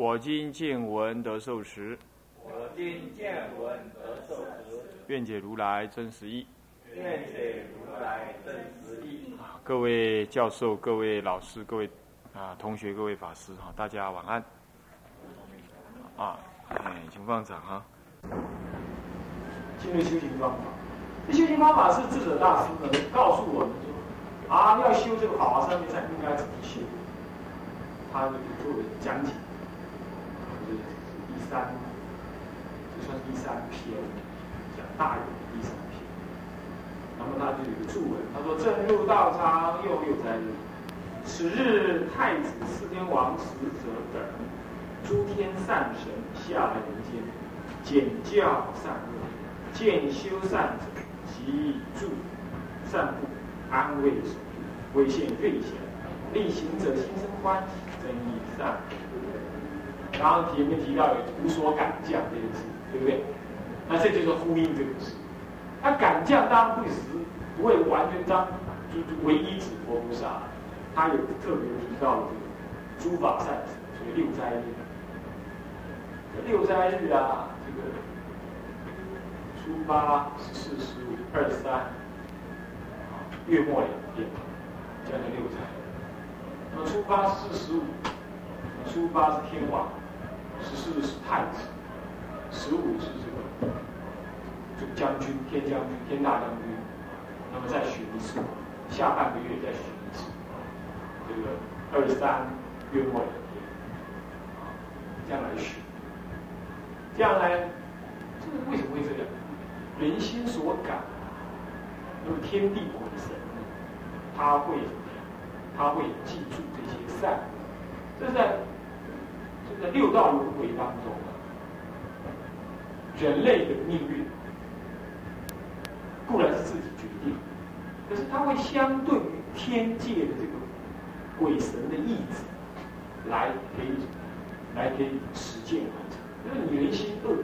我今见闻得受持，我今见闻得受持，愿解如来真实义，愿解如来真实义。各位教授、各位老师、各位啊同学、各位法师哈，大家晚安。啊，哎，请放掌哈。进入修行方法，这修行方法是智者大师呢告诉我们说，啊，要修这个法华三昧禅应该怎么修，他就做了讲解。三，就算第三篇，讲大有第三篇。那么他就有一个注文，他说：“正入道场，又有在日。此日太子、四天王、使者等诸天善神下来人间，简教善恶，见修善者及助善布，安慰守护，威献瑞贤，力行者心生欢喜，增益善。”刚刚前面提到有无所敢降这件事，对不对？那这就是呼应这个事。他敢降当然不死不会完全当就唯一指佛菩萨，他有特别提到的这个诸法善者，所以六斋日。六斋日啊，这个初八、十四、十五、二十三，月末两天，叫做六斋。那么初八、四、十五，初八是天王。十四是太子，十五是这个主将军，天将军，天大将军。那么再选一次，下半个月再选一次，这个二三月末两天，这样来选。这样呢，这个为什么会这样？人心所感，那么天地鬼神，他会怎么样？他会记住这些善，这是在。在六道轮回当中，人类的命运固然是自己决定，可是它会相对于天界的这个鬼神的意志来可以来可以实践完成。因为你人心恶，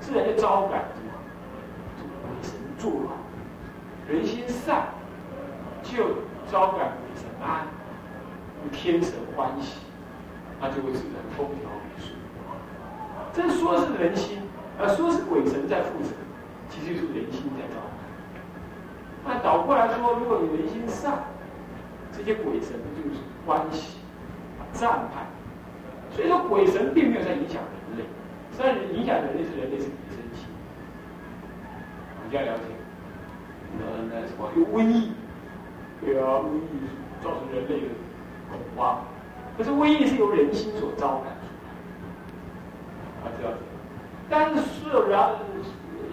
自然就招感什么鬼神作乱；人心善，就招感鬼神安，天神欢喜。那就会自然风调雨顺。这说是人心，呃，说是鬼神在负责，其实就是人心在造。那倒过来说，如果你人心善，这些鬼神就是欢喜、赞叹。所以说，鬼神并没有在影响人类，虽然影响人类是人类自己的身体。比较了解。呃，那什么有瘟疫，对啊，瘟疫造成人类的恐慌。可是瘟疫是由人心所招感出来，啊，这样子。但是是然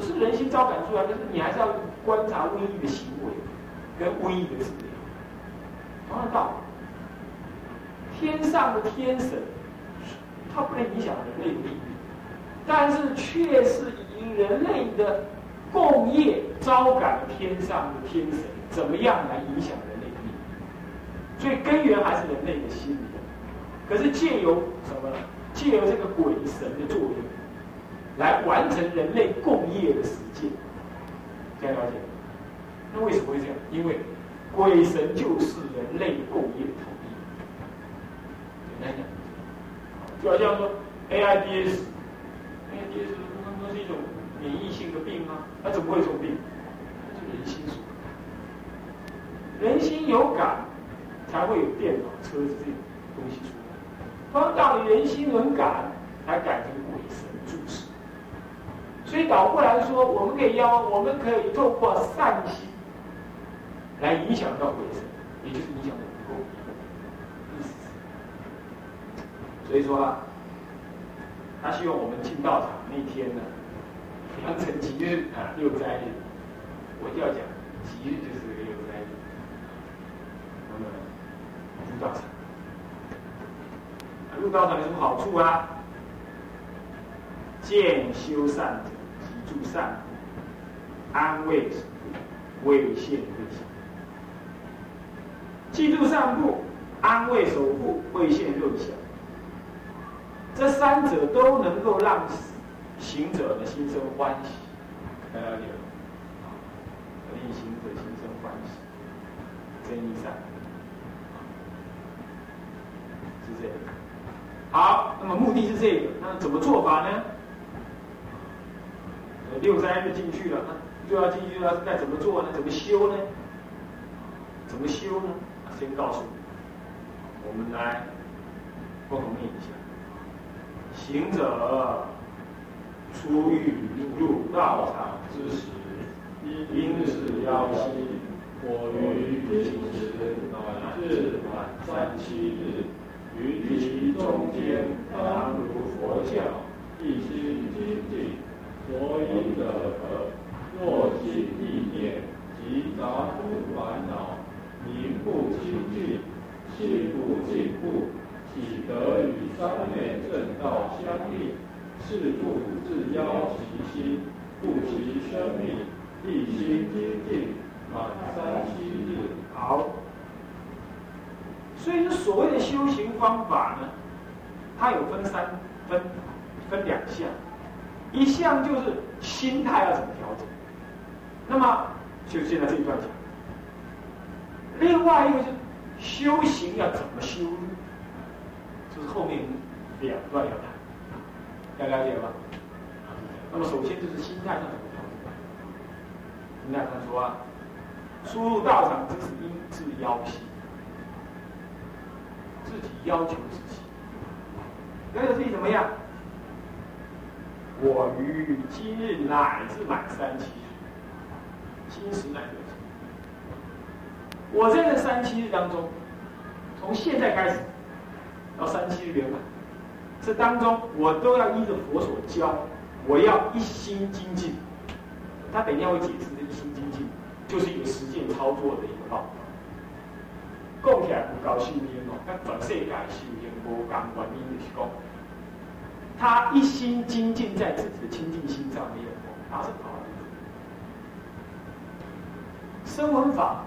是人心招感出来，但是你还是要观察瘟疫的行为跟瘟疫的治疗。同样道理，天上的天神，它不能影响人类的命运，但是却是以人类的共业招感天上的天神，怎么样来影响人类的命运？所以根源还是人类的心理。可是借由什么？借由这个鬼神的作用，来完成人类共业的实践，这样了解？那为什么会这样？因为鬼神就是人类共业的统一。简单讲，就好像说 AIDS，AIDS 它不是一种免疫性的病吗？它怎么会这种病？是人心所感。人心有感，才会有电脑、车子这种东西出。方道人心能感，才感成鬼神注视。所以倒过来说，我们可以要，我们可以透过善心来影响到鬼神，也就是影响我们共意思。所以说啊，他希望我们进道场那天呢，良辰吉日啊，六斋日，我就要讲吉日就是六斋日，那么入道场。入道场有什么好处啊？见修善者，即助善，安慰未现对象。记住善部，安慰守护未现对象。这三者都能够让行者的心生欢喜，大家了解吗？令行者心生欢喜，真义善，是这样。好，那么目的是这个，那怎么做法呢？六三就进去了，那就要进去了该怎么做呢？怎么修呢？怎么修呢？先告诉你，我们来共同念一下。行者出狱入道场之时，因是妖心，我于今时乃至满三七日，于其中间当如佛教，一心精进，所以者？若心意念及杂诸烦恼，名不清净，心不进步。岂得与三昧正道相应？是故自邀其心，故其生命，一心精进，满三七日。好。所以说，所谓的修行方法呢，它有分三分分两项，一项就是心态要怎么调整。那么就现在这一段讲。另外一个是修行要怎么修。就是后面两段要谈，要了解吗？那么首先就是心态上怎么调整。你看他说啊，初入道场这是应自要求，自己要求自己，要求自己怎么样？我于今日乃至满三七日，今时乃至，我在这三七日当中，从现在开始。到三七日圆满，这当中我都要依着佛所教，我要一心精进。他等一下会解释这一心精进，就是一个实践操作的一个道。供起来不高修烟哦，那转世界修烟无感观音的是讲，他一心精进在自己的清净心上面，他是好的。声闻法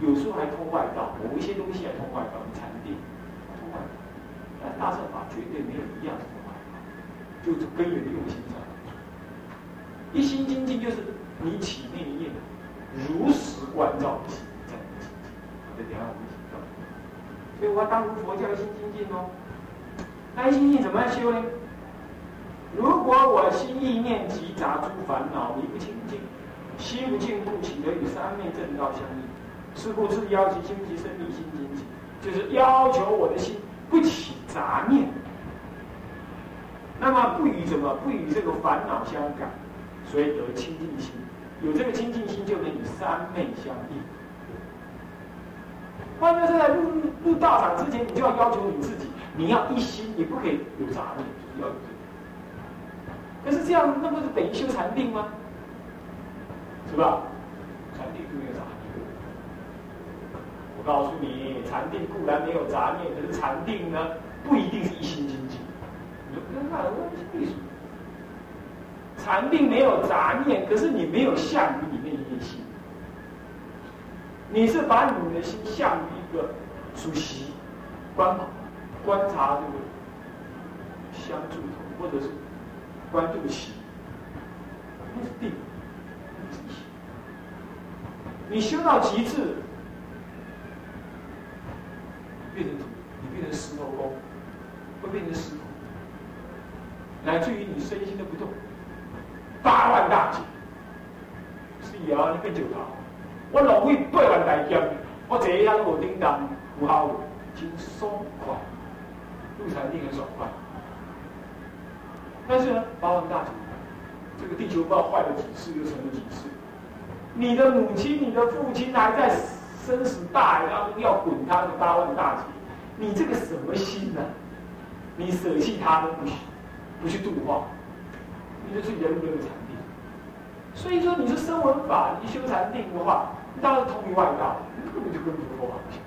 有时候还通外道，某一些东西还通外道，禅定通外道。但大乘法绝对没有一样的方法，就是根源用心上。一心精进就是你起那一念，如实关照心这等下我们讲到。所以我要当如佛教心精进哦。那心精进怎么样修呢？如果我心意念及杂诸烦恼离不清净，心不净不起得与三昧正道相应，是故自要求心即生命心精进，就是要求我的心不起。杂念，那么不与什么？不与这个烦恼相感，所以得清净心。有这个清净心，就能与三昧相应。换句话说，在入入道场之前，你就要要求你自己，你要一心，你不可以有杂念，要有。可是这样，那不是等于修禅定吗？是吧？禅定就没有杂念。我告诉你，禅定固然没有杂念，可是禅定呢？不一定是一心精进，你说跟那问为什么？禅定没有杂念，可是你没有向于你那一念心，你是把你的心向于个主席观观察这个相助头，或者是观度起，那是定，那是心。你修到极致，变成你变成石头公。会变成石头，乃至于你身心都不动，八万大劫，是啊，你变九头，我浪费八万大劫，我这一下都无叮当，无效，轻松快，入禅定很爽快。但是呢，八万大劫，这个地球不知道坏了几次，又成了几次。你的母亲、你的父亲还在生死大海当中要滚他的八万大劫，你这个什么心呢？你舍弃他都不去，不去度化，你就是人没有禅定。所以说，你是声闻法，你修禅定的话，当然通于外道，根本就跟佛法不相。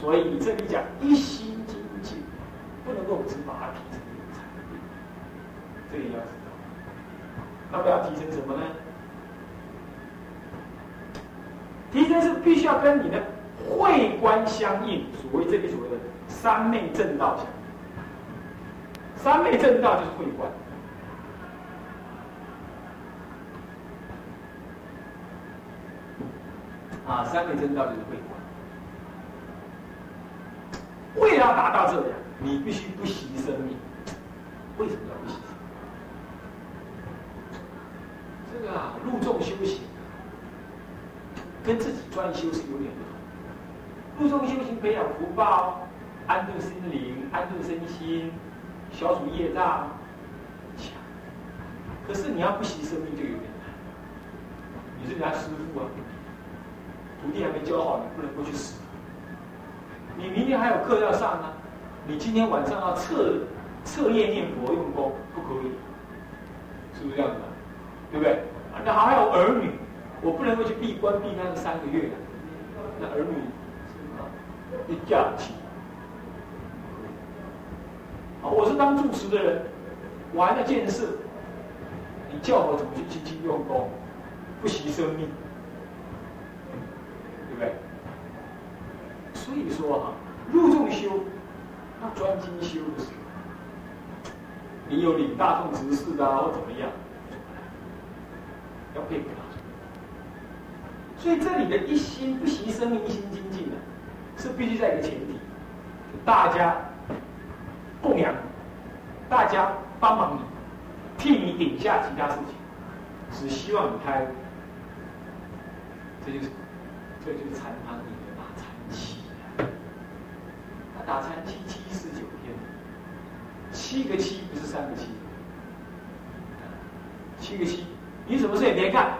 所以你这里讲一心精进，不能够只把它提成一个禅定，这也要知道。那么要提升什么呢？提升是必须要跟你的慧观相应，所谓这里所谓的三昧正道相。三昧正道就是慧观。啊，三昧真道就是慧观。为了要达到这样，你必须不惜生命。为什么要不惜？这个啊，入众修行，跟自己专修是有点不同。入众修行培养福报，安顿心灵，安顿身心，消除业障，可是你要不惜生命就有点难。你是人家师傅啊，徒弟还没教好，你不能过去死。你明天还有课要上呢，你今天晚上要彻彻夜念佛用功，不可以，是不是这样子？对不对？那还有儿女，我不能够去闭关闭那个三个月，那儿女一假期。啊，我是当主持的人，我还在见识，你叫我怎么去精进用功，不惜生命，对？所以说哈，入众修，要专精修的时候，你有领大众执事啊，或怎么样？要配合他，所以这里的一心不惜生命、一心精进呢，是必须在一个前提：大家供养，大家帮忙你，替你顶下其他事情，只希望你开。这就是，这就是禅堂里的打禅期。他打禅期七十九天，七个七不是三个七，七个七。你什么事也别干，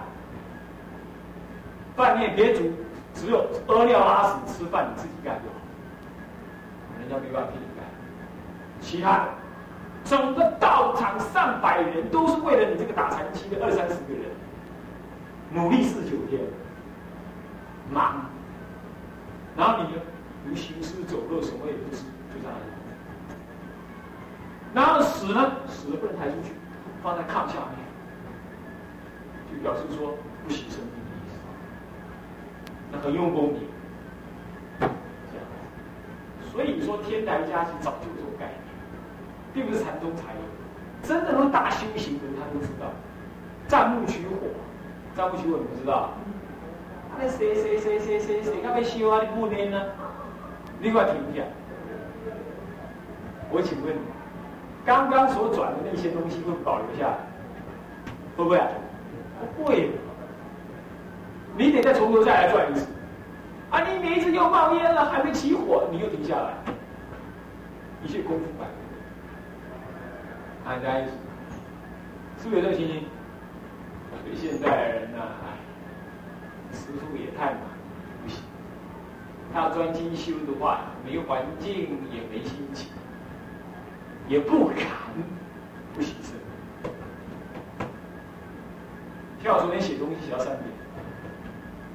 饭店别煮，只有屙尿拉屎吃饭你自己干就好，人家没办法替你干。其他的，整个道场上百人都是为了你这个打禅期的二三十个人，努力四九天，忙，然后你呢，如行尸走肉，什么也不吃，就这样。然后死呢，死了不能抬出去，放在炕下面。就表示说不惜生命的意思，那很用功的，这样。所以说天台家是早就有这种概念，并不是禅宗才有。真正的大修行人，他都知道，钻木取火，钻木取火你不知道？那谁谁谁谁谁谁他被修啊？你不念呢？你快停一下！我请问你，刚刚所转的那些东西会保留下来？会不会？不会，你得再从头再来转一次。啊，你每一次又冒烟了，还没起火，你又停下来，一切功夫败。大家是不是有这个情形？所以现代人呐，师傅也太忙，不行。他要专精修的话，没环境也没心情，也不敢，不行。跳昨天写东西写到三点，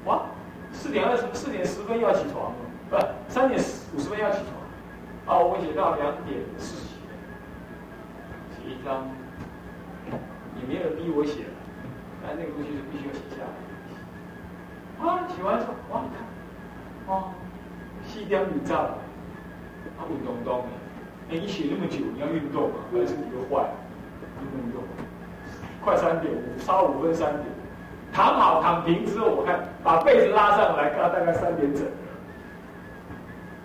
哇，四点二十四点十分要起床，不，三点五十分要起床，哦，我写到两点四十，写一张，也没有人逼我写，但那个东西是必须要写下来。啊，写完之后，哇，看，哦，细雕女照，啊，运动动的，哎，你写那么久，你要运动啊，不然身体就坏，运动。快三点五，超五分三点，躺好躺平之后，我看把被子拉上来，看大概三点整，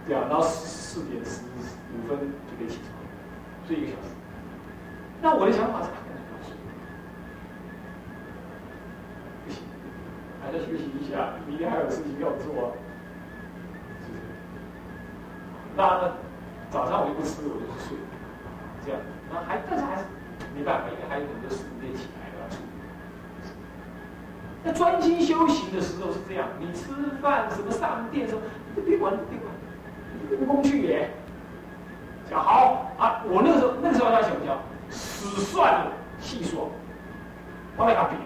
这样，然后四点十五分就可以起床，睡一个小时。那我的想法是，还在休息一下，明天还有事情要做。那早上我就不吃，我就睡，这样，那还但是还是。没办法，因为还有很多事情没起来要处理。那专心修行的时候是这样，你吃饭什么上殿什么，别管别管，用功去也。讲好啊，我那个时候那个时候要想叫死算了，细算，我来搞别，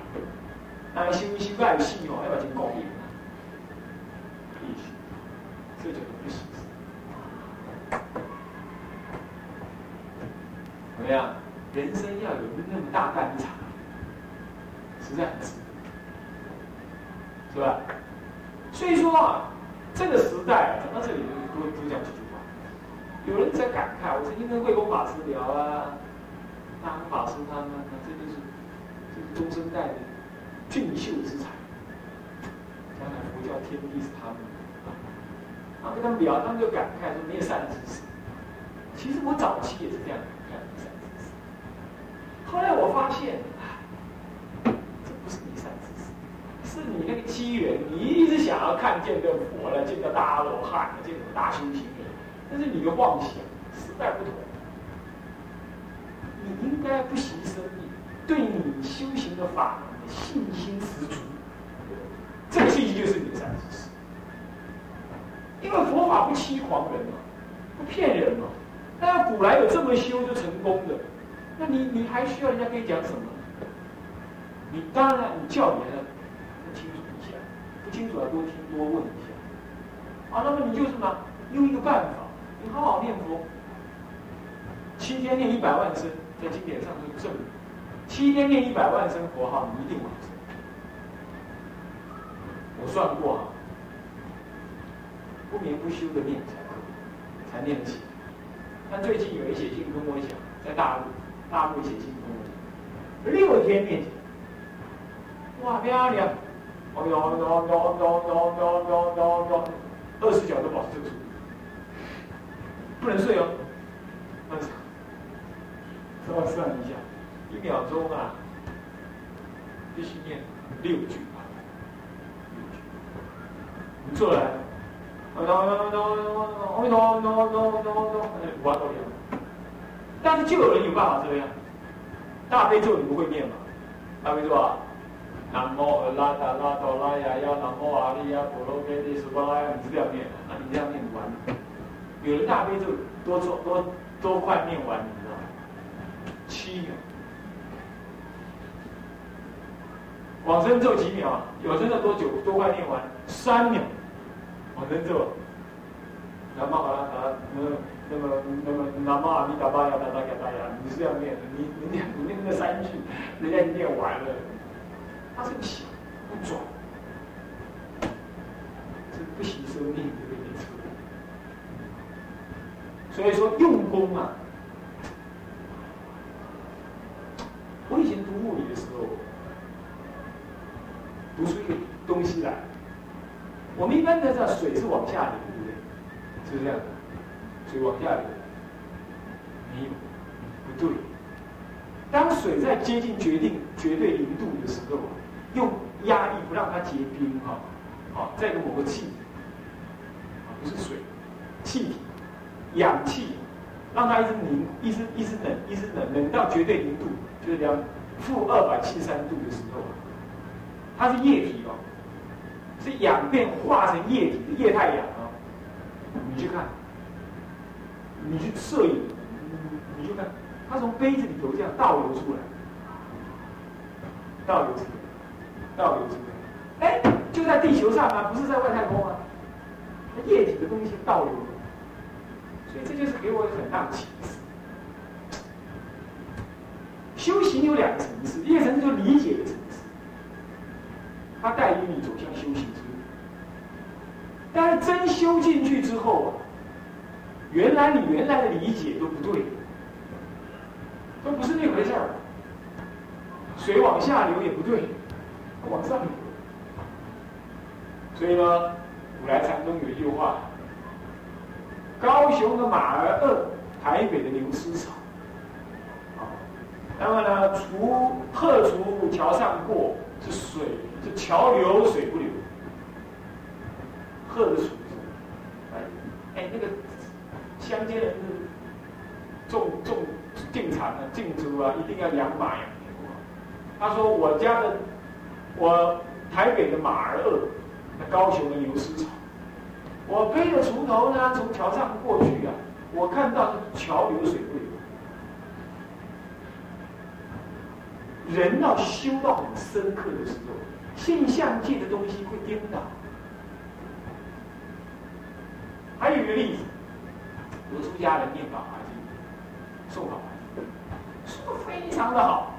那修修盖细哦，要把钱搞赢。意思，这叫做不行。怎么样？人生要有那么大干场，实在很值，是吧？所以说啊，这个时代讲到这里就多多讲几句话。有人在感慨，我曾经跟慧公法师聊啊，大公法师他们，这就是这个中生代的俊秀之才，将来佛教天地是他们的。然后跟他们聊，他们就感慨说没有善知识。其实我早期也是这样看善知识。后来我发现，这不是没善知识，是你那个机缘，你一直想要看见个佛了，见到大罗汉了，见到大修行人，但是你的妄想，时代不同。你应该不惜生命，对你修行的法为佛法不欺狂人嘛，不骗人嘛。那古来有这么修就成功的，那你你还需要人家跟你讲什么？你当然你教你要清楚一下，不清楚要多听多问一下。啊，那么你就什么？用一个办法，你好好念佛，七天念一百万声，在经典上都证明，七天念一百万声佛号，你一定往生。我算过啊。不眠不休的念才，才念得起。但最近有人写信跟我讲，在大陆，大陆写信跟我讲，六天念起，哇漂亮！哦哟哟哟哟哟哟哟哟哟，二十小时保持这个速度，不能睡哦。那稍微算一下，一秒钟啊，必须念六句啊，六句。你坐来。哦，哦，哦，哦，五万多年，但是就有人有办法这样。大悲咒你不会念吗？大悲咒啊，南无阿拉达拉多拉呀呀，南无阿利呀，波罗蜜多苏巴拉呀，你是这样念的？那你这样念完，有人大悲咒多做多多快念完，你知道吗？七秒。往生咒几秒？往生咒多久？多快念完？三秒。往生咒，南无阿拉达，嗯那么那么南无阿弥达巴呀达达嘎达呀，你是要念的，你你念你念那三句，人家已经念完了，他是不行不转，是不惜生命的一个出所以说用功啊，我以前读物理的时候，读出一个东西来。我们一般都知道水是往下流，对不对？是不是这样？水往下流，没有，不对。当水在接近决定绝对零度的时候啊，用压力不让它结冰，哈，好，在一个某个气，啊，不是水，气体，氧气，让它一直凝，一直一直冷，一直冷，冷到绝对零度，就是两负二百七十三度的时候，它是液体哦。是氧变化成液体液态氧啊！你去看，你去摄影，你去看，它从杯子里头这样倒流出来，倒流出来，倒流出来，哎，就在地球上啊，不是在外太空啊，液体的东西倒流，所以这就是给我很大的启示。修行有两个层次，一个层次就理解的层次。它带领你走向修行之路，但是真修进去之后啊，原来你原来的理解都不对，都不是那回事儿。水往下流也不对，往上流。所以呢，古来禅宗有一句话：高雄的马儿饿，台北的牛吃草。啊，那么呢，除鹤除桥上过。是水，是桥流水不流。鹤的属什么？哎哎，那个乡间人是种种进产啊，进猪啊，一定要养马养牛啊。他说：“我家的，我台北的马儿饿，那高雄的牛吃草。我背着锄头呢，从桥上过去啊，我看到桥流水不流。”人要修到很深刻的时候，现象界的东西会颠倒。还有一个例子，有出家人念法华经，诵法华经，诵非常的好。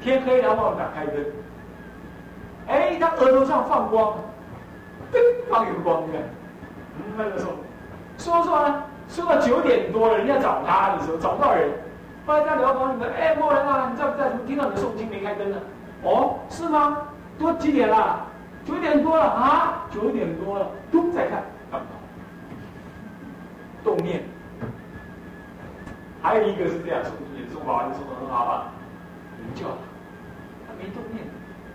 天黑了，忘了打开灯。哎，他额头上放光，灯放有光的。嗯，那个时候，说说呢，说到九点多了，人家找他的时候找不到人，后来在聊房里面，哎，莫人啊，你在不在？怎么听到你的诵经没开灯呢？哦，是吗？都几点了？九点多了啊，九点多了，都在看，动念。还有一个是这样说，也是法师说的很好啊，你叫他，他没动念，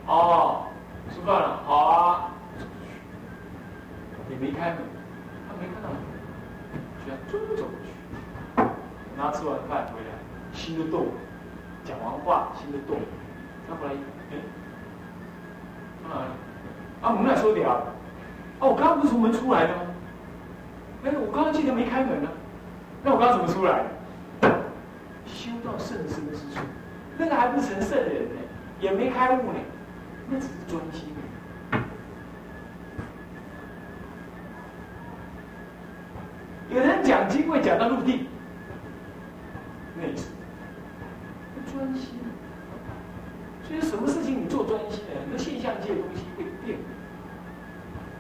哦，吃饭了，好啊，你没开门，他没看到你，就要追走过去。等他吃完饭回来，心都动，讲完话心都动，他过来，哎，哪里？啊，我们俩说的啊，哦，我刚刚不是从门出来的吗？哎，我刚刚记得没开门呢，那我刚怎么出来？修到圣身之处，那个还不成圣人呢，也没开悟呢，那只是专心。有人讲经会讲到入定，那是专心。所以什么事情你做专心呢？很多现象界的东西会变。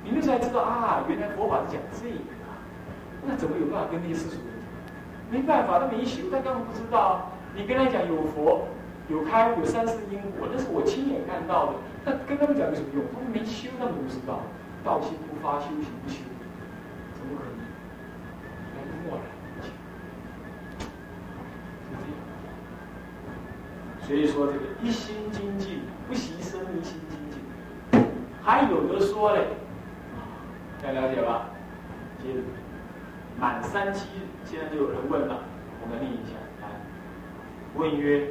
你那时候才知道啊，原来佛法是讲这个啊，那怎么有办法跟那些世俗？没办法，他没修，他根本不知道。你跟他讲有佛、有开悟、有三世因果，那是我亲眼看到的。那跟他们讲有什么用？他们没修，他们不知道。道心不发，修行不修，怎么可能？来默然所以说这个一心精进，不习生一心精进。还有的说嘞，大家了解吧？接着。满三七，现在就有人问了，我们念一下。来，问曰：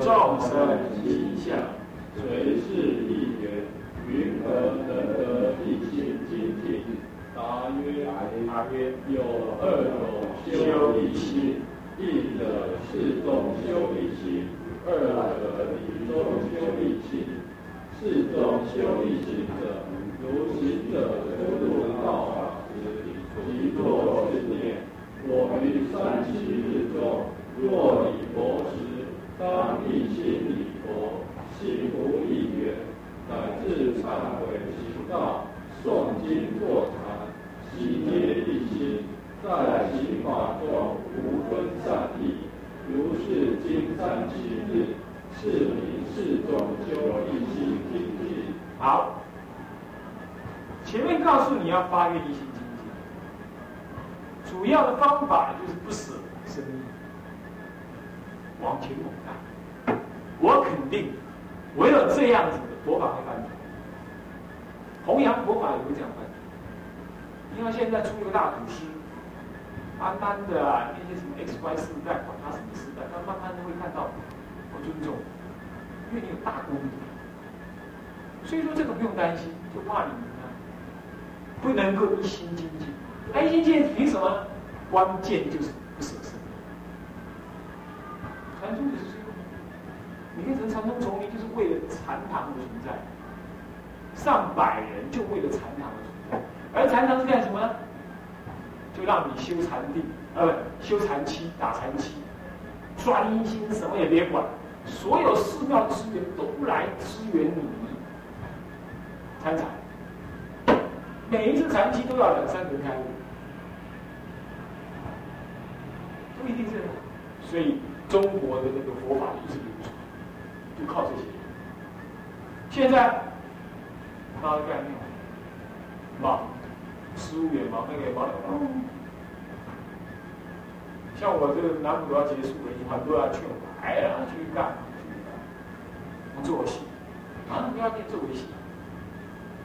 众生心相，谁是一缘，云何能得一心精进？答曰：答曰：有二种修一心，一者是中修一心，二者理中修一心。是中修一心者，如行者出入。作是念：我于三七日中，若礼佛时，当一心礼佛，心无一缘，乃至忏悔行道、诵经坐禅，悉皆一心，在行法中无分善意。如是经三七日，是名是中修一心精进。好，前面告诉你要发愿一心。主要的方法就是不舍生命，往前猛干。我肯定，唯有这样子的佛法会翻转。弘扬佛法也会这样翻转。你看现在出一个大祖师，慢慢的，那些什么 X Y 世代，管他什么时代，他慢慢的会看到我尊重，因为你有大功德。所以说这个不用担心，就怕你们啊，不能够一心精进。一心见凭什么？关键就是不舍生。禅宗就是这样，你变成禅宗丛林，就是为了禅堂的存在。上百人就为了禅堂的存在，而禅堂是干什么呢？就让你修禅定，呃，修禅期，打禅期，专心什么也别管，所有寺庙资源都来支援你参禅。每一次禅期都要两三人开悟。不一定是，所以中国的那个佛法一直流传，就靠这些。现在，大概念，忙，十五元忙那个忙，像我这个南普要结束了，很多要劝我，哎呀，去干，不做戏，啊，不要念做戏，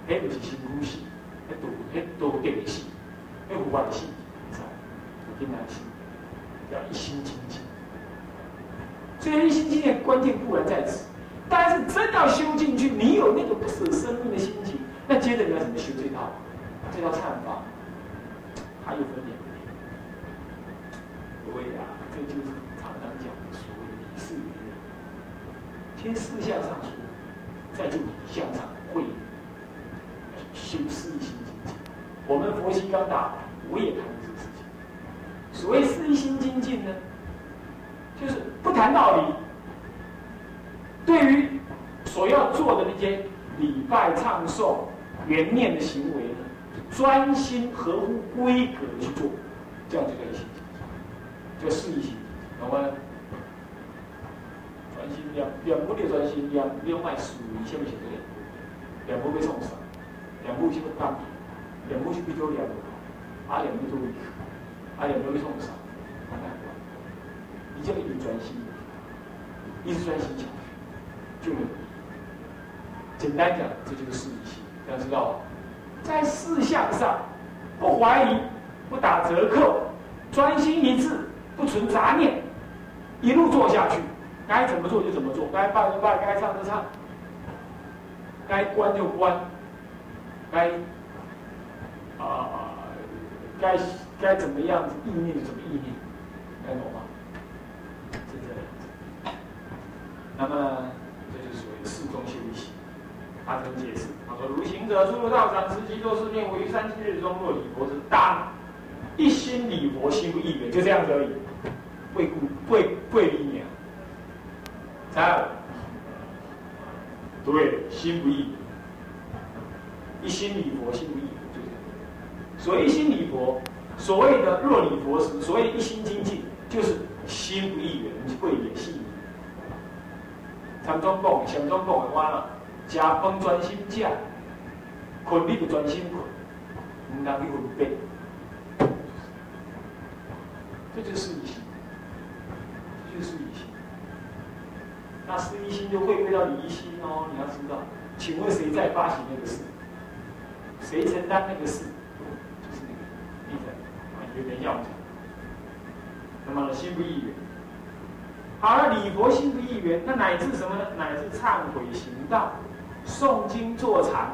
那不是辛苦戏，那都那都电戏，那不关戏，我听难听。要一心精进，所以一心精进关键固然在此，但是真要修进去，你有那种不舍生命的心情，那接着你要怎么修这套？这套禅法还有分两点。各位啊，这就是常常讲的所谓的理事理论。先事相上说，再就理相上会修四一心精进。我们佛西刚大，我也谈。所谓四心精进呢，就是不谈道理。对于所要做的那些礼拜、唱诵、缘念的行为呢，专心合乎规格去做，这样就可以行，叫事意行，懂吗？专心两两步的专心，两两脉属于下面写的两步两步被冲上，两步就会当，两步就比较两步，啊两步就会，啊两步被冲上，你就一直专心，一直专心讲。简单讲，这就是事意心。要知道，在事项上不怀疑、不打折扣，专心一致，不存杂念，一路做下去，该怎么做就怎么做，该拜就拜，该唱就唱，该关就关，该啊该该怎么样子意念就怎么意念，该懂吗？是这样子。那么。四中心习，他曾解释，他说：“如行者出入道场，持戒作是念，于三七日中，若礼佛之当，一心礼佛，心不异缘，就这样子而已。贵故贵贵理念，三，对，心不异，一心礼佛，心不异，就这样。所谓一心礼佛，所谓的若礼佛时，所谓一心精进，就是心不意远，贵也心。”常总讲，常总讲的话啦，食饭专心食，困你就专心困，唔当去分别。这就是一心，这就是一心。那是一心就会归到离心哦，你要知道。请问谁在发行那个事？谁承担那个事？就是那个你在啊，有点要讲。那么心不意远。好了，礼佛心不意缘，那乃至什么呢？乃至忏悔行道、诵经坐禅，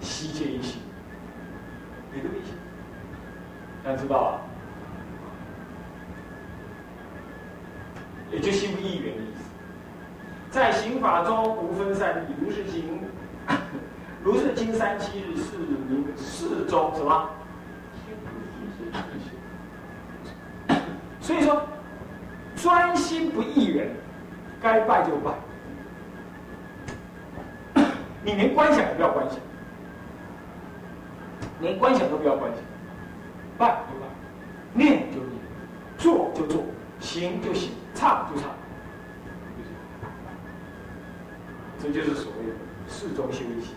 悉皆一心，也都一心。大家知道啊？也就心不意缘的意思。在刑法中无分三义，如是经，如是经三七日是名四中什么？所以说。专心不意缘，该拜就拜。你连观想都不要观想，连观想都不要观想，办就办，念就念，做就做，行就行，唱就唱，这就是所谓的四中修行。